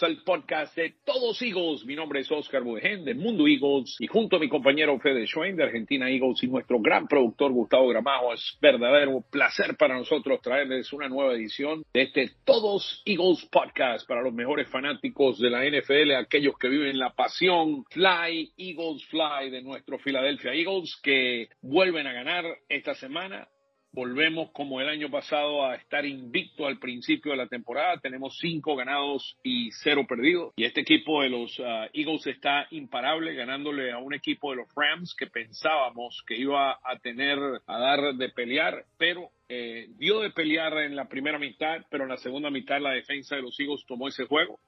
amigos al podcast de Todos Eagles. Mi nombre es Oscar Budegen de Mundo Eagles y junto a mi compañero Fede Schwein de Argentina Eagles y nuestro gran productor Gustavo Gramajo es verdadero placer para nosotros traerles una nueva edición de este Todos Eagles podcast para los mejores fanáticos de la NFL, aquellos que viven la pasión Fly Eagles Fly de nuestro Philadelphia Eagles que vuelven a ganar esta semana Volvemos como el año pasado a estar invicto al principio de la temporada. Tenemos cinco ganados y cero perdidos. Y este equipo de los uh, Eagles está imparable, ganándole a un equipo de los Rams que pensábamos que iba a tener a dar de pelear, pero eh, dio de pelear en la primera mitad, pero en la segunda mitad la defensa de los Eagles tomó ese juego.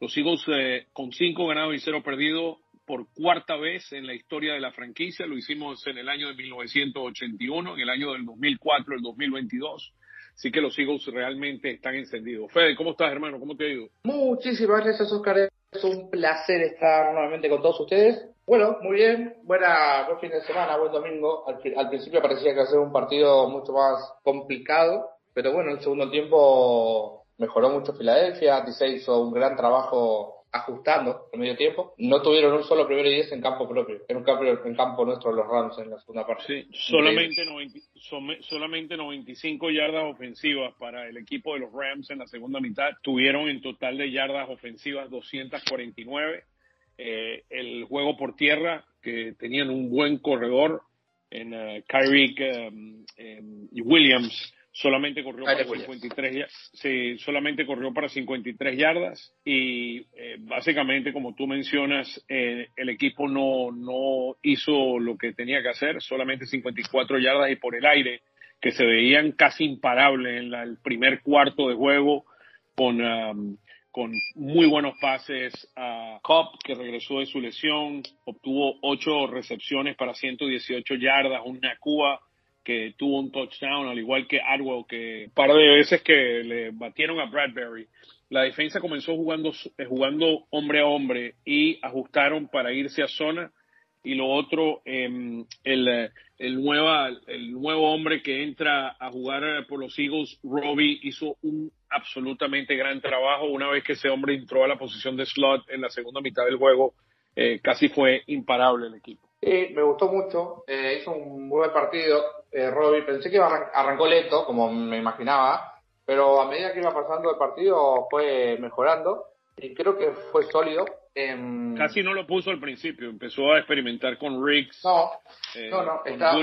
Los Eagles eh, con cinco ganados y cero perdidos por cuarta vez en la historia de la franquicia. Lo hicimos en el año de 1981, en el año del 2004, el 2022. Así que los Eagles realmente están encendidos. Fede, ¿cómo estás, hermano? ¿Cómo te ha ido? Muchísimas gracias, Oscar. Es un placer estar nuevamente con todos ustedes. Bueno, muy bien. Buena, buen fin de semana, buen domingo. Al, al principio parecía que iba a ser un partido mucho más complicado, pero bueno, en el segundo tiempo mejoró mucho Filadelfia. Dice hizo un gran trabajo ajustando en medio tiempo. No tuvieron un solo primero y diez en campo propio, en un campo, en campo nuestro los Rams en la segunda parte. Sí, solamente, 90, solamente 95 yardas ofensivas para el equipo de los Rams en la segunda mitad. Tuvieron en total de yardas ofensivas 249. Eh, el juego por tierra, que tenían un buen corredor en uh, Kyrie um, um, Williams, solamente corrió para 53 sí, solamente corrió para 53 yardas y eh, básicamente como tú mencionas eh, el equipo no no hizo lo que tenía que hacer solamente 54 yardas y por el aire que se veían casi imparables en el primer cuarto de juego con um, con muy buenos pases a Cobb, que regresó de su lesión, obtuvo ocho recepciones para 118 yardas, una Cuba que tuvo un touchdown, al igual que Arwell, que un par de veces que le batieron a Bradbury. La defensa comenzó jugando, eh, jugando hombre a hombre y ajustaron para irse a zona. Y lo otro, em, el, el, nueva, el nuevo hombre que entra a jugar por los Eagles, Robbie, hizo un absolutamente gran trabajo. Una vez que ese hombre entró a la posición de slot en la segunda mitad del juego, eh, casi fue imparable el equipo. Sí, me gustó mucho. Eh, hizo un buen partido. Eh, Robbie, pensé que iba arrancó lento, como me imaginaba, pero a medida que iba pasando el partido fue mejorando y creo que fue sólido. Casi no lo puso al principio, empezó a experimentar con Riggs. No, eh, no, no, estaba,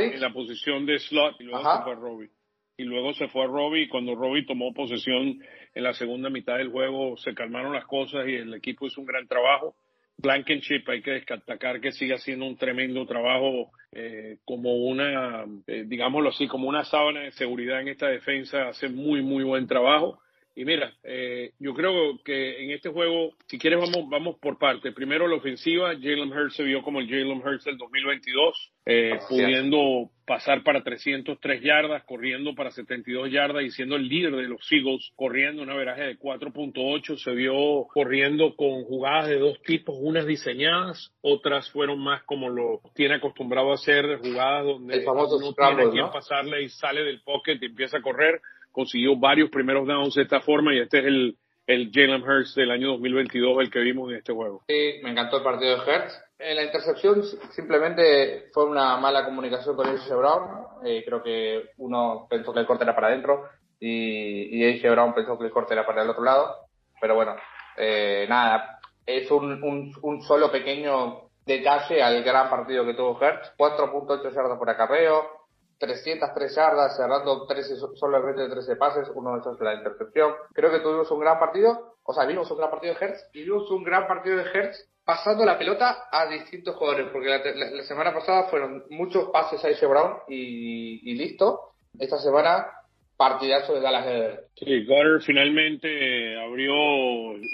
en la posición de slot y luego se fue a Robbie. Y luego se fue a Robbie y cuando Robbie tomó posesión en la segunda mitad del juego se calmaron las cosas y el equipo hizo un gran trabajo Blankenship hay que destacar que sigue haciendo un tremendo trabajo eh, como una, eh, digámoslo así, como una sábana de seguridad en esta defensa, hace muy, muy buen trabajo. Y mira, eh, yo creo que en este juego, si quieres, vamos, vamos por parte. Primero la ofensiva, Jalen Hurts se vio como el Jalen Hurts del 2022, eh, pudiendo pasar para 303 yardas, corriendo para 72 yardas y siendo el líder de los Eagles, corriendo una veraje de 4.8. Se vio corriendo con jugadas de dos tipos, unas diseñadas, otras fueron más como lo tiene acostumbrado a hacer, jugadas donde el famoso no tiene quien pasarle y sale del pocket y empieza a correr consiguió varios primeros downs de esta forma y este es el, el Jalen Hurts del año 2022, el que vimos en este juego. Sí, me encantó el partido de Hurts. En la intercepción simplemente fue una mala comunicación con AJ Brown. Eh, creo que uno pensó que el corte era para adentro y, y AJ Brown pensó que el corte era para el otro lado. Pero bueno, eh, nada, es un, un, un, solo pequeño detalle al gran partido que tuvo Hertz. 4.8 yardas por acarreo, 303 yardas, cerrando 13, solamente 13 pases, uno de esos la intercepción. Creo que tuvimos un gran partido, o sea, vimos un gran partido de Hertz y vimos un gran partido de Hertz pasando la pelota a distintos jugadores, porque la, semana pasada fueron muchos pases a ese Brown y, listo. Esta semana partidazo de Dallas Eder. Sí, Goddard finalmente abrió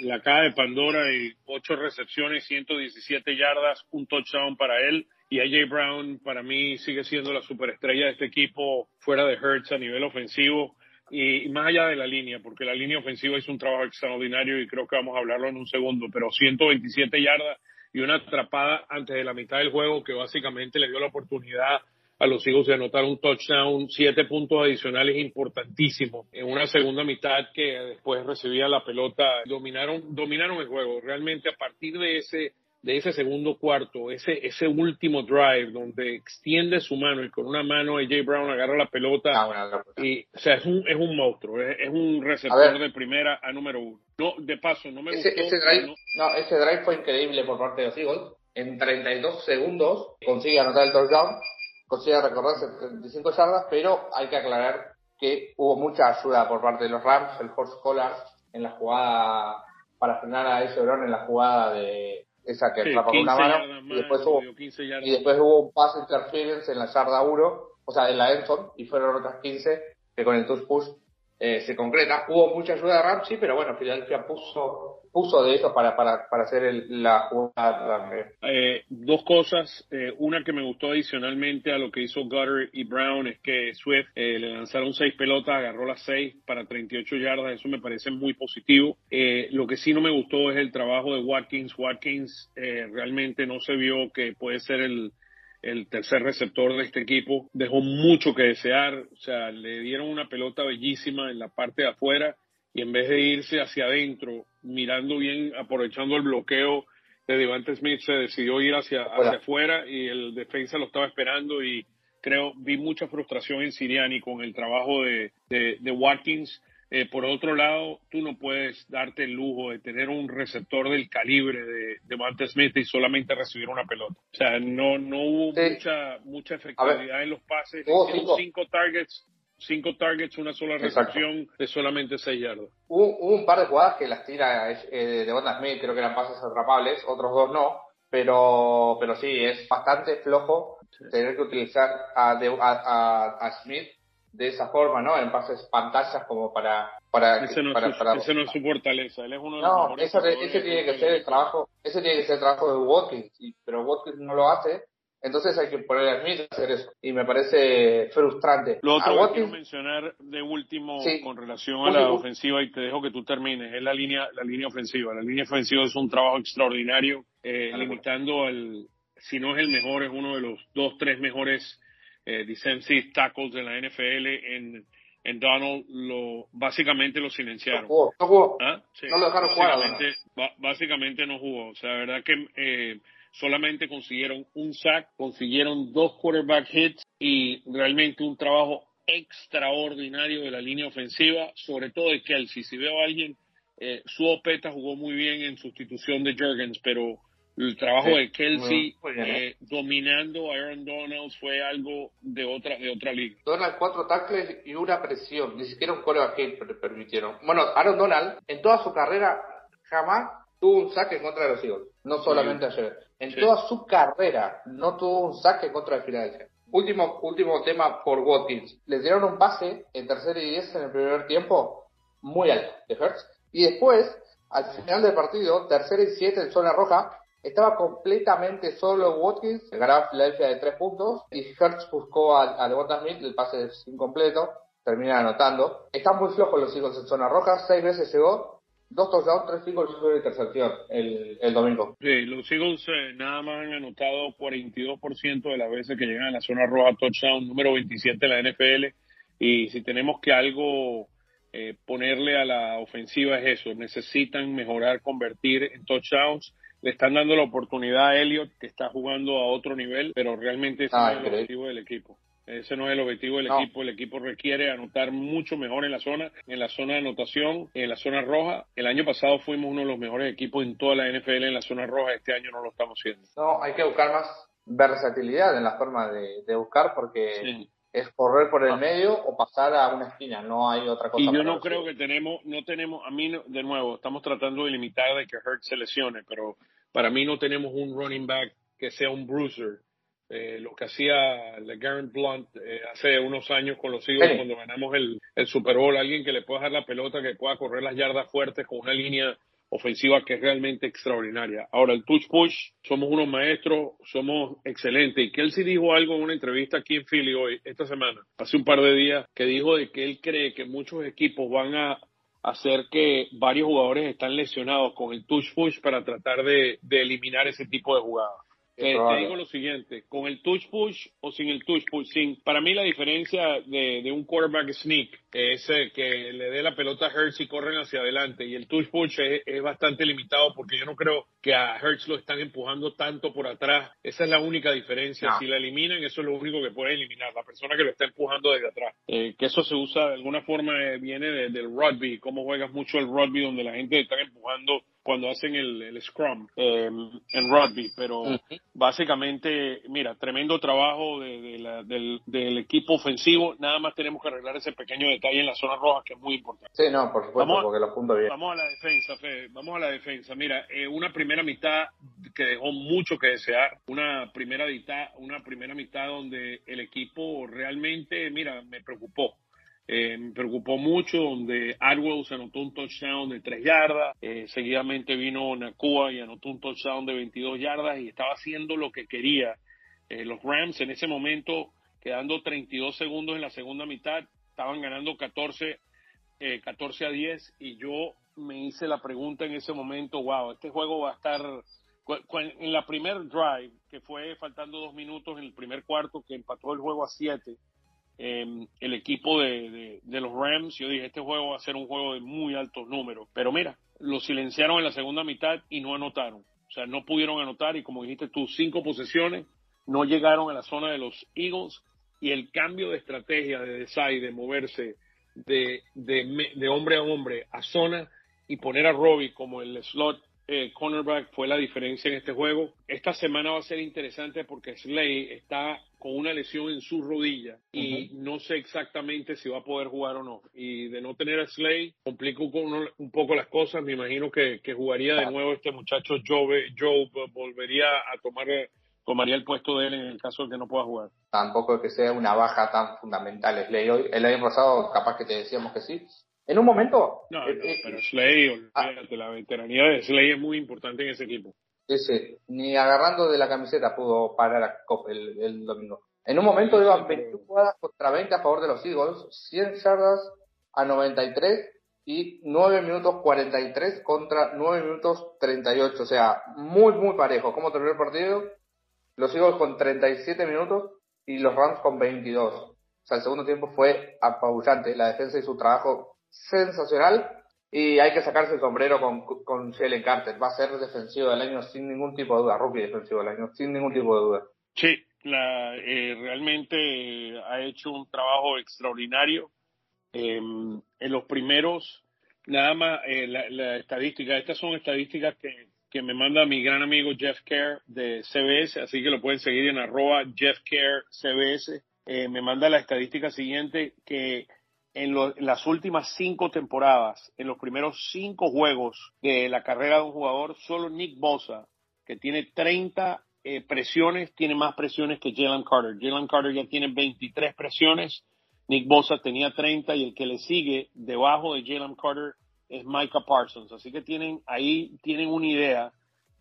la caja de Pandora y ocho recepciones, 117 yardas, un touchdown para él y AJ Brown para mí sigue siendo la superestrella de este equipo fuera de Hertz a nivel ofensivo y, más allá de la línea, porque la línea ofensiva hizo un trabajo extraordinario y creo que vamos a hablarlo en un segundo, pero 127 yardas y una atrapada antes de la mitad del juego que básicamente le dio la oportunidad a los hijos de anotar un touchdown, siete puntos adicionales importantísimos en una segunda mitad que después recibía la pelota, dominaron, dominaron el juego. Realmente a partir de ese, de ese segundo cuarto, ese, ese último drive donde extiende su mano y con una mano AJ Brown agarra la pelota ah, y, o sea, es un, es un monstruo, es, un receptor de primera a número uno. No, de paso, no me ese, gustó. Ese drive, no, ese drive fue increíble por parte de los Eagles. En 32 segundos consigue anotar el touchdown consigue recorrer 75 yardas, pero hay que aclarar que hubo mucha ayuda por parte de los Rams, el horse collar en la jugada para frenar a ese Brown en la jugada de esa que atrapa con una mano y después hubo y después hubo un pass interference en la yarda 1, o sea, en la Enson y fueron otras 15 que con el touch push eh, se concreta. Hubo mucha ayuda de Ramsey, pero bueno, Filadelfia puso puso de eso para, para, para hacer la. Eh, dos cosas. Eh, una que me gustó adicionalmente a lo que hizo Gutter y Brown es que Swift eh, le lanzaron seis pelotas, agarró las seis para 38 yardas. Eso me parece muy positivo. Eh, lo que sí no me gustó es el trabajo de Watkins. Watkins realmente no se vio que puede ser el el tercer receptor de este equipo, dejó mucho que desear, o sea, le dieron una pelota bellísima en la parte de afuera y en vez de irse hacia adentro, mirando bien, aprovechando el bloqueo de Devante Smith, se decidió ir hacia, hacia afuera y el defensa lo estaba esperando y creo, vi mucha frustración en Siriani con el trabajo de, de, Watkins. Eh, por otro lado, tú no puedes darte el lujo de tener un receptor del calibre de Devante Smith y solamente recibir una pelota. O sea, no, no hubo mucha, mucha efectividad en los pases. Hubo cinco targets cinco targets, una sola recepción de solamente seis yardas. Hubo, un par de jugadas que las tira eh, de Bond Smith, creo que eran pases atrapables, otros dos no, pero, pero sí, es bastante flojo tener que utilizar a, a, a, Smith de esa forma, ¿no? En pases pantallas como para... para, ese, no para, es, su, ese no es su fortaleza, él es uno de no, ese, ese tiene que ser el trabajo, ese tiene que ser el trabajo de Watkins, pero Watkins no lo hace entonces hay que poner a Smith a hacer eso. Y me parece frustrante. Lo otro que quiero mencionar de último con relación a la ofensiva, y te dejo que tú termines, es la línea, la línea ofensiva. La línea ofensiva es un trabajo extraordinario, eh, limitando al, si no es el mejor, es uno de los dos, tres mejores eh, defensive tackles de la NFL en, en Donald lo básicamente lo silenciaron. No jugó, no jugó. ¿Ah? no lo dejaron jugar. básicamente no jugó. O sea, la verdad que eh, solamente consiguieron un sack, consiguieron dos quarterback hits y realmente un trabajo extraordinario de la línea ofensiva, sobre todo de Kelsey. Si veo a alguien, eh, su Opeta jugó muy bien en sustitución de Jurgens, pero el trabajo de Kelsey eh, dominando a Aaron Donald fue algo de otra de otra liga. Donald cuatro tackles y una presión, ni siquiera un quarterback hit permitieron. Bueno, Aaron Donald en toda su carrera jamás tuvo un saque en contra de los Eagles, no solamente ayer. En toda su carrera no tuvo un saque contra el Filadelfia. Último, último tema por Watkins. Les dieron un pase en tercera y diez en el primer tiempo muy alto de Hertz. Y después, al final del partido, tercera y siete en zona roja, estaba completamente solo Watkins, ganaba Filadelfia de tres puntos y Hertz buscó a, a Devonta Smith, el pase es incompleto, termina anotando. Están muy flojos los hijos en zona roja, seis veces llegó, dos touchdowns, tres Eagles de intercepción el, el domingo. Sí, los Eagles eh, nada más han anotado 42% de las veces que llegan a la zona roja touchdown, número 27 de la NFL. Y si tenemos que algo eh, ponerle a la ofensiva es eso, necesitan mejorar, convertir en touchdowns. Le están dando la oportunidad a Elliott, que está jugando a otro nivel, pero realmente ese ah, es el objetivo del equipo. Ese no es el objetivo del equipo. El equipo requiere anotar mucho mejor en la zona, en la zona de anotación, en la zona roja. El año pasado fuimos uno de los mejores equipos en toda la NFL en la zona roja. Este año no lo estamos haciendo. No, hay que buscar más versatilidad en la forma de, buscar porque es correr por el ah. medio o pasar a una esquina. No hay otra cosa. Y yo no creo que tenemos, no tenemos, a mí de nuevo, estamos tratando de limitar de que Hurt se lesione, pero para mí no tenemos un running back que sea un bruiser eh, lo que hacía LeGarrette Blunt eh, hace unos años con los Eagles cuando ganamos el, el, Super Bowl, alguien que le pueda dar la pelota, que pueda correr las yardas fuertes con una línea ofensiva que es realmente extraordinaria. Ahora, el touch push, somos unos maestros, somos excelentes. Y Kelsey dijo algo en una entrevista aquí en Philly hoy, esta semana, hace un par de días, que dijo de que él cree que muchos equipos van a hacer que varios jugadores están lesionados con el touch push para tratar de, de eliminar ese tipo de jugadas. Te, digo lo siguiente, con el touch push o sin el touch push, sin, para mí la diferencia de, de un quarterback sneak es que le dé la pelota a Hertz y corren hacia adelante y el touch push es, bastante limitado porque yo no creo que a Hertz lo están empujando tanto por atrás. Esa es la única diferencia. Si la eliminan, eso es lo único que puede eliminar, la persona que lo está empujando desde atrás. Eh, que eso se usa de alguna forma, eh, viene del rugby, cómo juegas mucho el rugby donde la gente está empujando cuando hacen el, scrum eh, en rugby, pero básicamente, mira, tremendo trabajo del, del, equipo ofensivo, nada más tenemos que arreglar ese pequeño detalle en la zona roja que es muy importante. Sí, no, por supuesto, vamos, porque lo punto bien. Vamos a la defensa, Fede, vamos a la defensa. Mira, eh, una primera mitad que dejó mucho que desear, una primera mitad, una primera mitad donde el equipo realmente, mira, me preocupó eh, me preocupó mucho, donde Arwell se anotó un touchdown de 3 yardas, eh, seguidamente vino Nakua y anotó un touchdown de 22 yardas y estaba haciendo lo que quería. Eh, los Rams en ese momento, quedando 32 segundos en la segunda mitad, estaban ganando 14, 14 a 10 y yo me hice la pregunta en ese momento, wow, este juego va a estar en la primer drive, que fue faltando dos minutos en el primer cuarto, que empató el juego a 7, Em, el equipo de, los Rams. Yo dije, este juego va a ser un juego de muy altos números. Pero mira, lo silenciaron en la segunda mitad y no anotaron. O sea, no pudieron anotar y como dijiste tú, cinco posesiones, no llegaron a la zona de los Eagles y el cambio de estrategia de Desai de moverse de, de, de hombre a hombre a zona y poner a Robbie como el slot eh, cornerback fue la diferencia en este juego. Esta semana va a ser interesante porque Slay está con una lesión en su rodilla y no sé exactamente si va a poder jugar o no. Y de no tener a Slay, complica un, poco las cosas. Me imagino que, jugaría de nuevo este muchacho Joe, Joe volvería a tomar tomaría el puesto de él en el caso de que no pueda jugar. Tampoco es que sea una baja tan fundamental Slay hoy. El año pasado capaz que te decíamos que sí, en un momento. No, eh, eh, pero Slay, ah. la veteranía de Slay es muy importante en ese equipo. Sí, ni agarrando de la camiseta pudo parar a el, el domingo. En un momento iban 21 jugadas contra 20 a favor de los Eagles, 100 yardas a 93 y 9 minutos 43 contra 9 minutos 38. O sea, muy, muy parejo. ¿Cómo terminó el partido? Los Eagles con 37 minutos y los Rams con 22. O sea, el segundo tiempo fue apabullante. La defensa y su trabajo sensacional y hay que sacarse el sombrero con, con Shellen Carter. Va a ser defensivo del año sin ningún tipo de duda, rookie defensivo del año sin ningún tipo de duda. Sí, la, eh, realmente ha hecho un trabajo extraordinario. Em, en los primeros, nada más, eh, la, estadística, estas son estadísticas que, que me manda mi gran amigo Jeff Care de CBS, así que lo pueden seguir en arroba Jeff Care CBS. Eh, me manda la estadística siguiente que en, las últimas cinco temporadas, en los primeros cinco juegos de la carrera de un jugador, solo Nick Bosa, que tiene 30 eh, presiones, tiene más presiones que Jalen Carter. Jalen Carter ya tiene 23 presiones, Nick Bosa tenía 30 y el que le sigue debajo de Jalen Carter es Micah Parsons. Así que tienen ahí tienen una idea.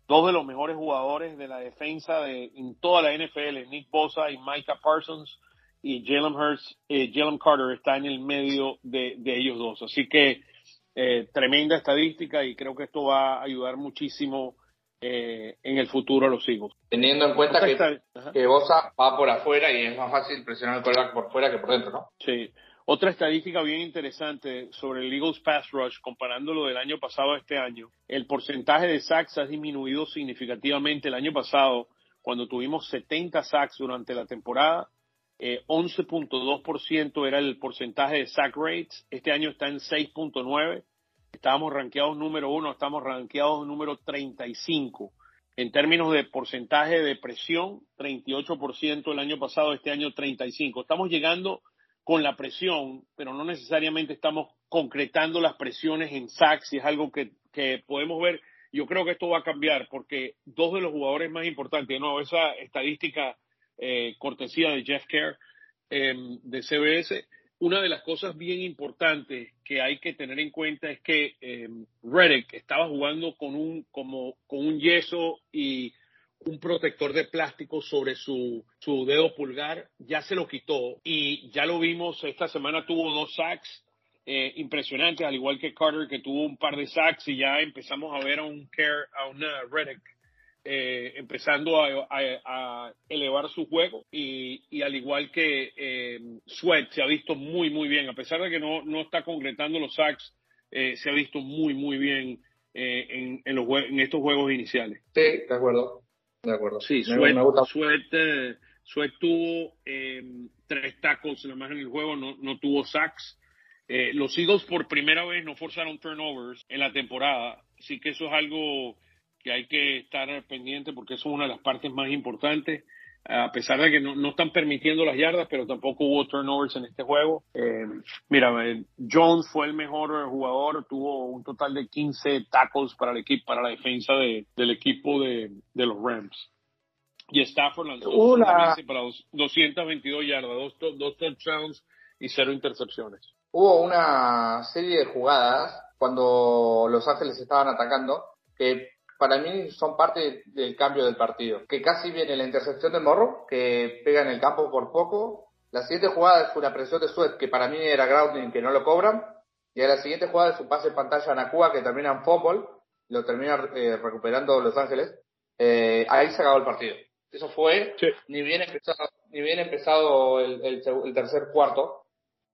Dos de los mejores jugadores de la defensa de, en toda la NFL, Nick Bosa y Micah Parsons y Jalen Hurts, eh, Jalen Carter está en el medio de, ellos dos. Así que eh, tremenda estadística y creo que esto va a ayudar muchísimo eh, en el futuro a los hijos. Teniendo en cuenta que, que, Bosa va por afuera y es más fácil presionar el quarterback por fuera que por dentro, ¿no? Sí. Otra estadística bien interesante sobre el Eagles Pass Rush, comparándolo del año pasado a este año. El porcentaje de sacks ha disminuido significativamente el año pasado, cuando tuvimos 70 sacks durante la temporada 11.2% eh, era el porcentaje de sack rates. Este año está en 6.9. Estábamos rankeados número uno, estamos rankeados número 35. En términos de porcentaje de presión, 38% el año pasado, este año 35. Estamos llegando con la presión, pero no necesariamente estamos concretando las presiones en sacks y es algo que, que podemos ver. Yo creo que esto va a cambiar porque dos de los jugadores más importantes, no, esa estadística eh, cortesía de Jeff Kerr em, de CBS. Una de las cosas bien importantes que hay que tener en cuenta es que eh, Reddick estaba jugando con un, como, con un yeso y un protector de plástico sobre su, su dedo pulgar, ya se lo quitó y ya lo vimos, esta semana tuvo dos sacks eh, impresionantes, al igual que Carter que tuvo un par de sacks y ya empezamos a ver a un Care, a una Reddick eh, empezando a, elevar su juego y, y al igual que eh, Sweat se ha visto muy, muy bien, a pesar de que no, no está concretando los sacks, eh, se ha visto muy, muy bien eh, en, en, los, en estos juegos iniciales. Sí, de acuerdo. De acuerdo. Sí, Sweat, Sweat, Sweat tuvo tres tacos nada más en el juego, no, no tuvo sacks. Eh, los Eagles por primera vez no forzaron turnovers en la temporada, así que eso es algo que hay que estar pendiente porque eso es una de las partes más importantes. A pesar de que no, no están permitiendo las yardas, pero tampoco hubo turnovers en este juego. Eh, mira, eh, Jones fue el mejor jugador, tuvo un total de 15 tackles para el equipo, para la defensa de, del equipo de, de los Rams. Y Stafford lanzó para 222 yardas, dos, dos touchdowns y cero intercepciones hubo una serie de jugadas cuando Los Ángeles estaban atacando que para mí son parte del cambio del partido. Que casi viene la intercepción de Morro, que pega en el campo por poco. La siguiente jugada fue una presión de Sweat, que para mí era grounding, que no lo cobran. Y a la siguiente jugada es un pase en pantalla a Nakua, que termina en fútbol, lo termina eh, recuperando Los Ángeles. Eh, ahí se acabó el partido. Eso fue ni bien empezado, ni bien empezado el tercer cuarto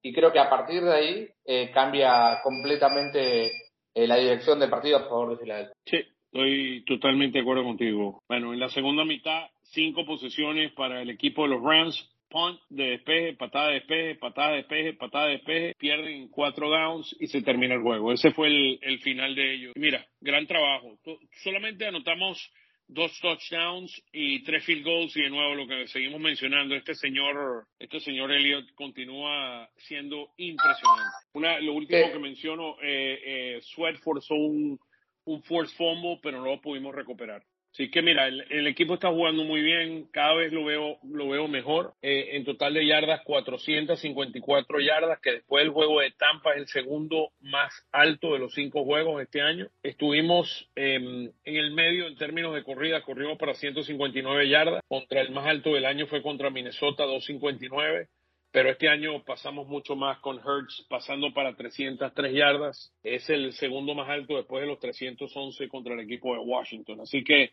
y creo que a partir de ahí eh, cambia completamente eh, la dirección del partido a favor de Filadelfia. Sí, estoy totalmente de acuerdo contigo. Bueno, en la segunda mitad, cinco posesiones para el equipo de los Rams. Punt de despeje, patada de despeje, patada de despeje, patada de despeje, pierden cuatro downs y se termina el juego. Ese fue el, el final de ellos. Mira, gran trabajo. Solamente anotamos dos touchdowns y tres field goals y de nuevo lo que seguimos mencionando, este señor, este señor Elliott continúa siendo impresionante. Una, lo último que menciono, eh, eh, Sweat forzó un, un force fumble, pero no lo pudimos recuperar. Así que mira, el, equipo está jugando muy bien, cada vez lo veo, lo veo mejor. Eh, en total de yardas, 454 yardas, que después del juego de Tampa es el segundo más alto de los cinco juegos este año. Estuvimos em, en el medio en términos de corrida, corrimos para 159 yardas, contra el más alto del año fue contra Minnesota, 259 pero este año pasamos mucho más con Hertz pasando para 303 yardas. Es el segundo más alto después de los 311 contra el equipo de Washington. Así que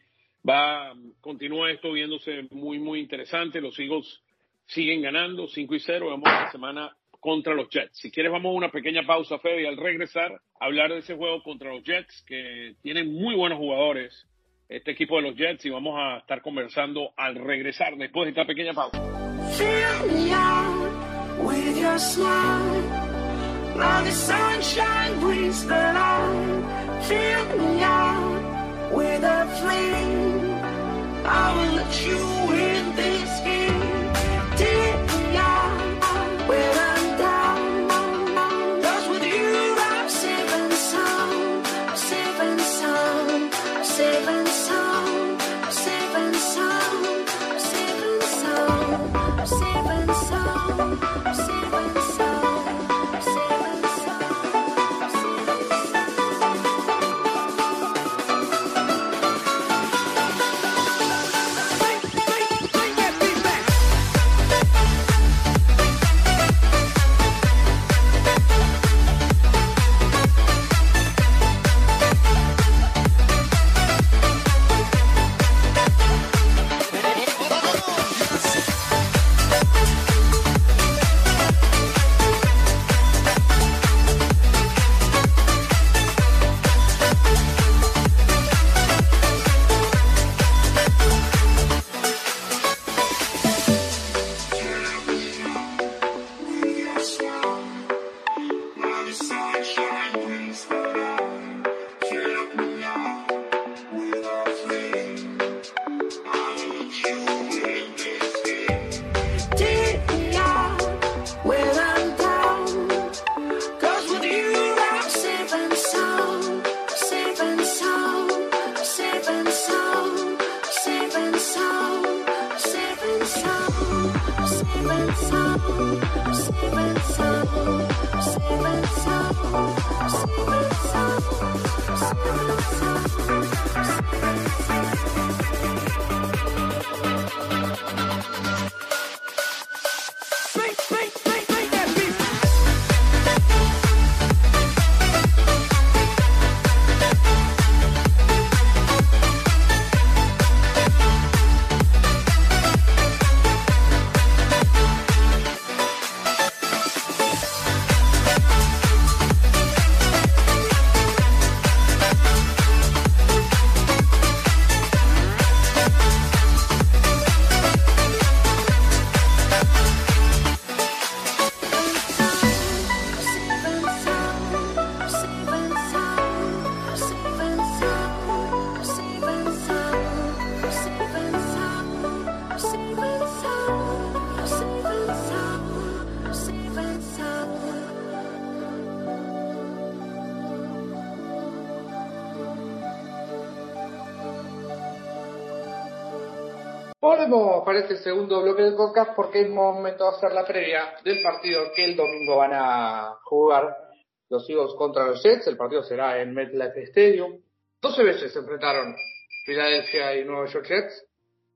va, continúa esto viéndose muy, muy interesante. Los Eagles siguen ganando 5 y 0. Vamos la semana contra los Jets. Si quieres, vamos a una pequeña pausa, Fede, y al regresar, hablar de ese juego contra los Jets, que tienen muy buenos jugadores, este equipo de los Jets, y vamos a estar conversando al regresar después de esta pequeña pausa. Your smile. Now the sunshine brings the light. Fill me out with a flame. I will let you Volvemos para este segundo bloque del podcast porque es momento de hacer la previa del partido que el domingo van a jugar los Eagles contra los Jets. El partido será en MetLife Stadium. 12 veces se enfrentaron Filadelfia y Nueva York Jets.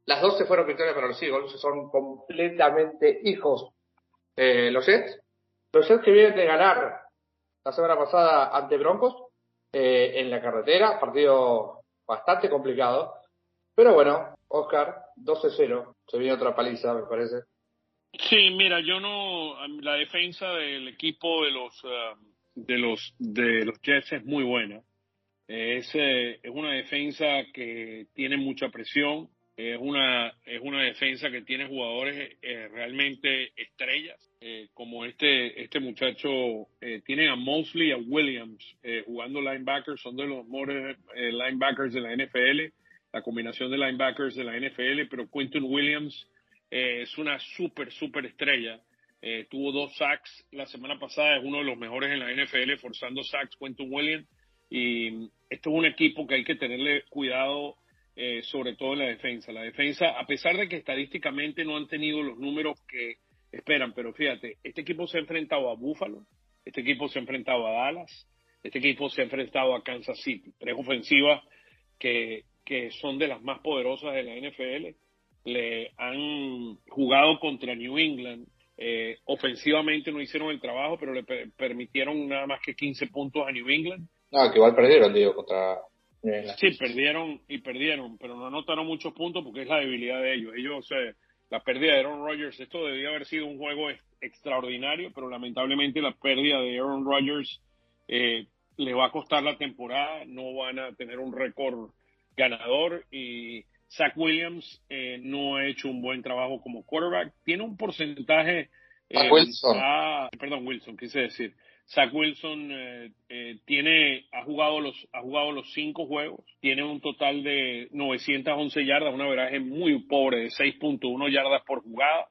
Las 12 fueron victorias para los Eagles, son completamente hijos los Jets. Los Jets que vienen de ganar la semana pasada ante Broncos eh, en la carretera, partido bastante complicado. Pero bueno, Oscar, 12-0, se viene otra paliza, me parece. Sí, mira, yo no, la defensa del equipo de los uh, de los de los Jets es muy buena. Es, eh, es una defensa que tiene mucha presión, es una, es una defensa que tiene jugadores eh, realmente estrellas, eh, como este, este muchacho, eh, tiene a Mosley y a Williams jugando linebackers, son de los mejores linebackers de la NFL, la combinación de linebackers de la NFL, pero Quentin Williams es una súper, súper estrella. tuvo dos sacks la semana pasada, es uno de los mejores en la NFL, forzando sacks, Quentin Williams. Y esto es un equipo que hay que tenerle cuidado eh, sobre todo en la defensa. La defensa, a pesar de que estadísticamente no han tenido los números que esperan, pero fíjate, este equipo se ha enfrentado a Buffalo, este equipo se ha enfrentado a Dallas, este equipo se ha enfrentado a Kansas City, tres ofensivas que, que son de las más poderosas de la NFL. Le han jugado contra New England. Eh, ofensivamente no hicieron el trabajo, pero le permitieron nada más que 15 puntos a New England. No, que igual perdieron, digo, contra Sí, perdieron y perdieron, pero no anotaron muchos puntos porque es la debilidad de ellos. Ellos, eh, la pérdida de Aaron Rodgers, esto debía haber sido un juego extraordinario, pero lamentablemente la pérdida de Aaron Rodgers eh, le va a costar la temporada, no van a tener un récord ganador y Zach Williams eh, no ha hecho un buen trabajo como quarterback. Tiene un porcentaje... Eh, Wilson. Ah, perdón, Wilson, quise decir Zach Wilson eh, eh, tiene, ha jugado los, ha jugado los cinco juegos, tiene un total de 911 yardas, una veraje muy pobre de 6.1 yardas por jugada,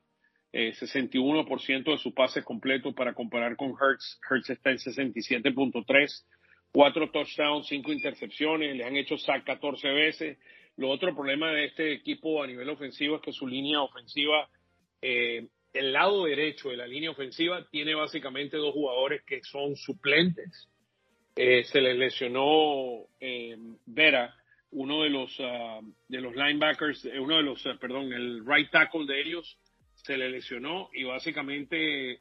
eh, 61% de su pase completo para comparar con Hertz. Hertz está en 67.3, cuatro touchdowns, cinco intercepciones, le han hecho sack 14 veces. Lo otro problema de este equipo a nivel ofensivo es que su línea ofensiva eh, el lado derecho de la línea ofensiva tiene básicamente dos jugadores que son suplentes. Eh, se les lesionó eh, Vera, uno de los uh, de los linebackers, eh, uno de los, perdón, el right tackle de ellos se le lesionó y básicamente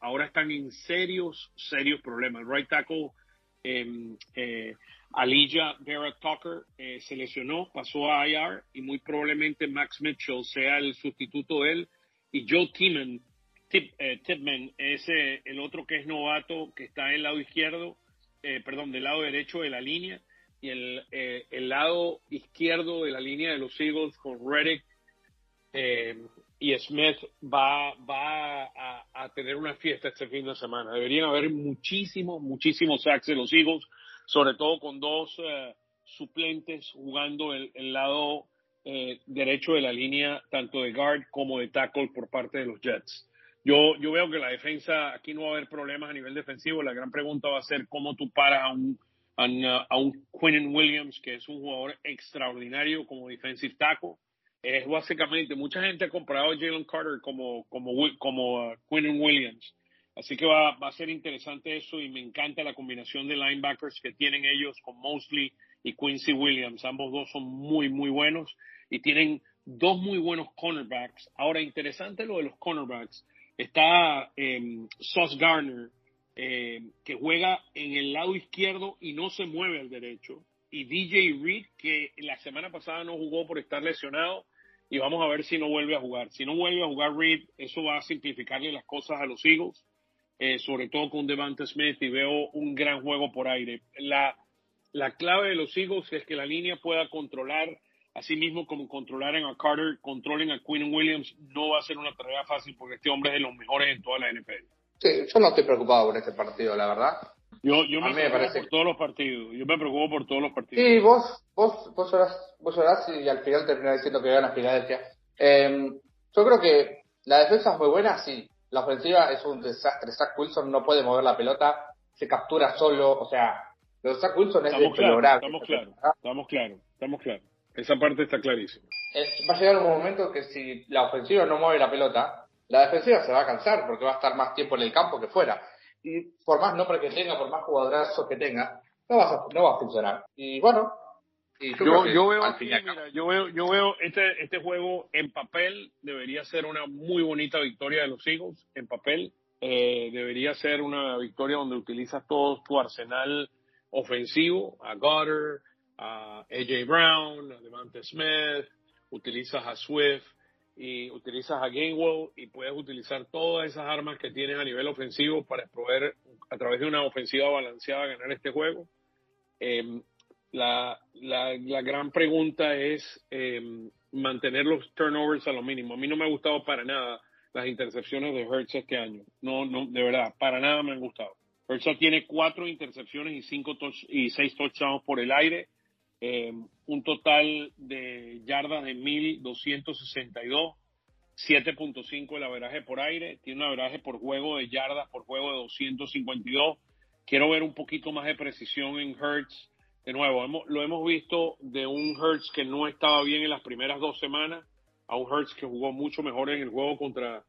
ahora están en serios, serios problemas. El right tackle Alija Vera Tucker se lesionó, pasó a IR y muy probablemente Max Mitchell sea el sustituto de él. Y Joe Timan, Tip, eh, es el otro que es novato, que está en el lado izquierdo, eh, perdón, del lado derecho de la línea, y el, eh, el lado izquierdo de la línea de los Eagles con Reddick y Smith va, a, tener una fiesta este fin de semana. Deberían haber muchísimos, muchísimos sacks de los Eagles, sobre todo con dos suplentes jugando el, lado eh, derecho de la línea, tanto de guard como de tackle por parte de los Jets. Yo, yo veo que la defensa, aquí no va a haber problemas a nivel defensivo. La gran pregunta va a ser cómo tú paras a un, a, un Quinnen Williams, que es un jugador extraordinario como defensive tackle. Es básicamente, mucha gente ha comprado a Jalen Carter como, como, uh, Quinnen Williams. Así que va, va a ser interesante eso y me encanta la combinación de linebackers que tienen ellos con Mosley y Quincy Williams. Ambos dos son muy, muy buenos y tienen dos muy buenos cornerbacks. Ahora, interesante lo de los cornerbacks. Está eh, Sauce Garner, em, que juega en el lado izquierdo y no se mueve al derecho. Y DJ Reed, que la semana pasada no jugó por estar lesionado. Y vamos a ver si no vuelve a jugar. Si no vuelve a jugar Reed, eso va a simplificarle las cosas a los Eagles. Eh, sobre todo con Devante Smith, y veo un gran juego por aire. La, la clave de los Eagles es que la línea pueda controlar, así mismo como controlaran a Carter, controlen a Quinn Williams, no va a ser una tarea fácil porque este hombre es de los mejores en toda la NFL. Sí, yo no estoy preocupado por este partido, la verdad. Yo, yo me, preocupo parece... por todos los partidos. Yo me preocupo por todos los partidos. Sí, vos, vos, vos orás, vos orás y al final terminás diciendo que gana Filadelfia. Eh, yo creo que la defensa es muy buena, sí. La ofensiva es un desastre. Zach Wilson no puede mover la pelota, se captura solo, o sea, los Zach Wilson es estamos claros, estamos claros, estamos claros, estamos claros. Esa parte está clarísima. eh, va a llegar un momento que si la ofensiva no mueve la pelota, la defensiva se va a cansar porque va a estar más tiempo en el campo que fuera. Y por más nombre que tenga, por más jugadorazos que tenga, no va a, no va a funcionar. Y bueno, yo, yo, veo, yo veo, yo veo este, este juego en papel debería ser una muy bonita victoria de los Eagles. En papel eh, debería ser una victoria donde utilizas todo tu arsenal ofensivo, a Goddard, a AJ Brown, a Devante Smith, utilizas a Swift y utilizas a Gainwell y puedes utilizar todas esas armas que tienes a nivel ofensivo para poder a través de una ofensiva balanceada ganar este juego. Em, la, la, la, gran pregunta es em, mantener los turnovers a lo mínimo. A mí no me ha gustado para nada las intercepciones de Hertz este año. No, no, de verdad, para nada me han gustado. Hertz tiene cuatro intercepciones y cinco y seis touchdowns por el aire. Eh, un total de yardas de 1262, 7.5 el averaje por aire, tiene un averaje por juego de yardas por juego de 252. Quiero ver un poquito más de precisión en Hertz. De nuevo, hemos, lo hemos visto de un Hertz que no estaba bien en las primeras dos semanas a un Hertz que jugó mucho mejor en el juego contra,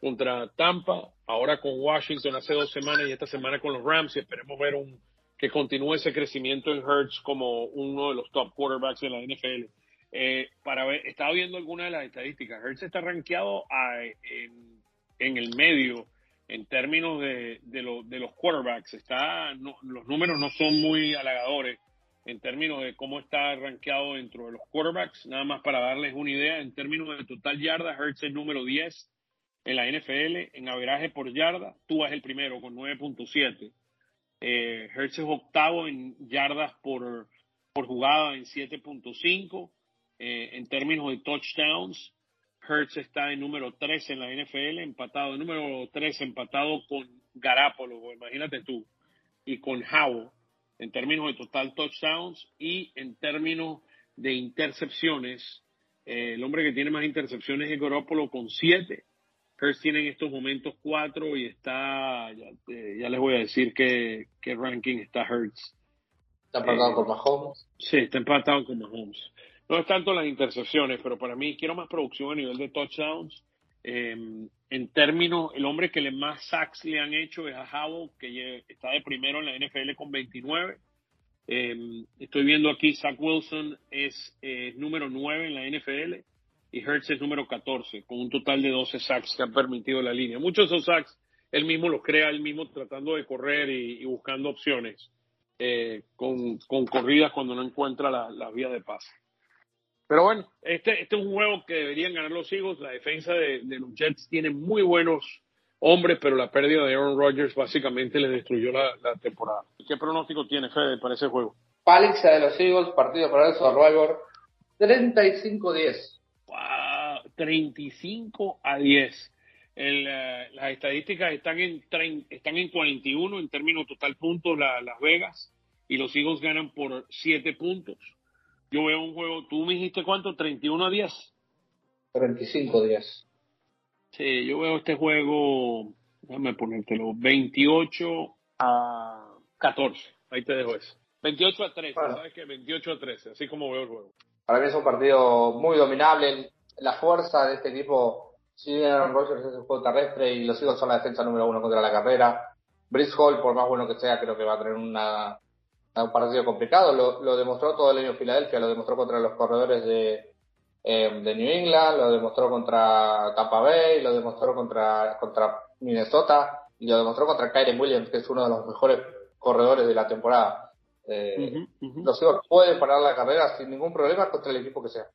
contra Tampa, ahora con Washington hace dos semanas y esta semana con los Rams y esperemos ver un que continúe ese crecimiento en Hertz como uno de los top quarterbacks de la NFL. Eh, para ver, estaba viendo algunas de las estadísticas. Hertz está rankeado en, el medio en términos de, los quarterbacks. Está, los números no son muy halagadores en términos de cómo está rankeado dentro de los quarterbacks. Nada más para darles una idea, en términos de total yarda, Hertz es número 10 en la NFL, en averaje por yarda, tú es el primero con 9.7. Eh, Hertz es octavo en yardas por jugada en 7.5. Eh, en términos de touchdowns, Hertz está en número 3 en la NFL, empatado, en número 3 empatado con Garapolo, imagínate tú, y con Howell en términos de total touchdowns y en términos de intercepciones. Eh, el hombre que tiene más intercepciones es Garoppolo con siete. Hurst tiene en estos momentos cuatro y está, ya, eh, les voy a decir qué, qué ranking está Hurts. Está empatado con Mahomes. Sí, está empatado con Mahomes. No es tanto las intercepciones, pero para mí quiero más producción a nivel de touchdowns. Em, en términos, el hombre que le más sacks le han hecho es a Howell, que está de primero en la NFL con 29. Em, estoy viendo aquí, Zach Wilson es número 9 en la NFL y Hertz es número 14, con un total de 12 sacks que han permitido la línea. Muchos de esos sacks él mismo los crea, él mismo tratando de correr y, buscando opciones eh, con, corridas cuando no encuentra la, la vía de pase. Pero bueno, este, este es un juego que deberían ganar los Eagles. La defensa de, los Jets tiene muy buenos hombres, pero la pérdida de Aaron Rodgers básicamente les destruyó la, temporada. ¿Qué pronóstico tiene Fede para ese juego? Paliza de los Eagles, partido para el Survivor, 35-10. Wow, 35 a 10. Eh, las estadísticas están en, están en 41 en términos total puntos Las Vegas y los Eagles ganan por 7 puntos yo veo un juego, tú me dijiste cuánto, 31 a 10. 35 a 10. Sí, yo veo este juego, déjame ponértelo, 28 a 14. Ahí te dejo eso. 28 a 13, ¿sabes qué? 28 a 13, así como veo el juego. Para mí es un partido muy dominable. La fuerza de este equipo, si Aaron Rodgers es el juego terrestre y los Eagles son la defensa número uno contra la carrera. Brice Hall, por más bueno que sea, creo que va a tener una un partido complicado, lo, lo, demostró todo el año Filadelfia, lo demostró contra los corredores de, eh, de New England, lo demostró contra Tampa Bay, lo demostró contra, contra Minnesota y lo demostró contra Kyren Williams, que es uno de los mejores corredores de la temporada. Eh, Los Eagles pueden parar la carrera sin ningún problema contra el equipo que sea.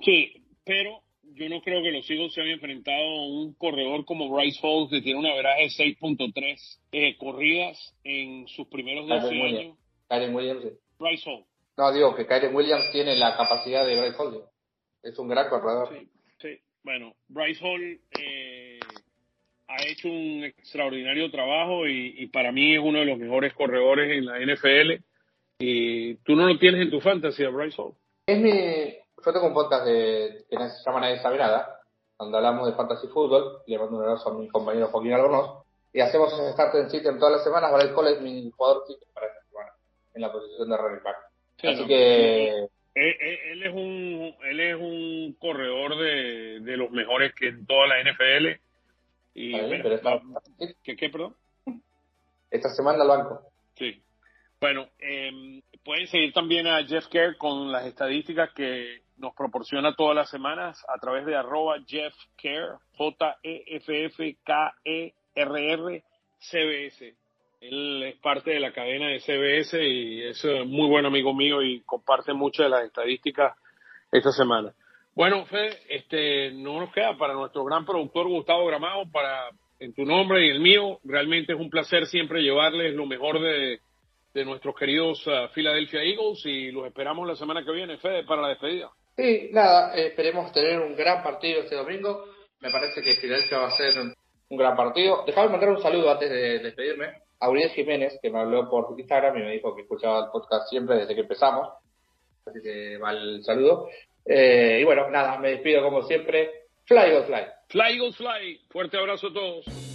Sí, pero yo no creo que los Eagles se hayan enfrentado a un corredor como Bryce Hall, que tiene una veraje de 6.3 eh, corridas en sus primeros 12 años. Kyren Williams. Bryce Hall. No, digo que Kyren Williams tiene la capacidad de Bryce Hall. Es un gran corredor. Sí, sí. Bueno, Bryce Hall eh, ha hecho un extraordinario trabajo y, para mí es uno de los mejores corredores en la NFL. Y tú no lo tienes en tu fantasía, Bryce Hall. Es mi. Yo tengo un podcast de, que se llama Nadie Sabe Nada, donde hablamos de fantasy fútbol. Le mando un abrazo a mi compañero Joaquín Albornoz. Y hacemos ese start en sitio en todas las semanas. Bryce Hall es mi jugador para en la posición de running back. Así que Él, es un él es un corredor de, de los mejores que en toda la NFL. Y, ¿qué, ¿Qué, perdón? Esta semana al banco. Sí. Bueno, eh, pueden seguir también a Jeff Kerr con las estadísticas que nos proporciona todas las semanas a través de arroba Jeff Kerr, J-E-F-F-K-E-R-R, CBS. Él es parte de la cadena de CBS y es muy buen amigo mío y comparte muchas de las estadísticas esta semana. Bueno, Fede, este, no nos queda para nuestro gran productor Gustavo Gramado, para en tu nombre y el mío, realmente es un placer siempre llevarles lo mejor de, de nuestros queridos uh, Philadelphia Eagles y los esperamos la semana que viene, Fede, para la despedida. Sí, nada, esperemos tener un gran partido este domingo. Me parece que Philadelphia va a ser un, gran partido. Déjame mandar un saludo antes de despedirme a Uriel Jiménez, que me habló por Instagram y me dijo que escuchaba el podcast siempre desde que empezamos. Así que va el saludo. Eh, y bueno, nada, me despido como siempre. Fly, go, fly. Fly, go, fly. Fuerte abrazo a todos.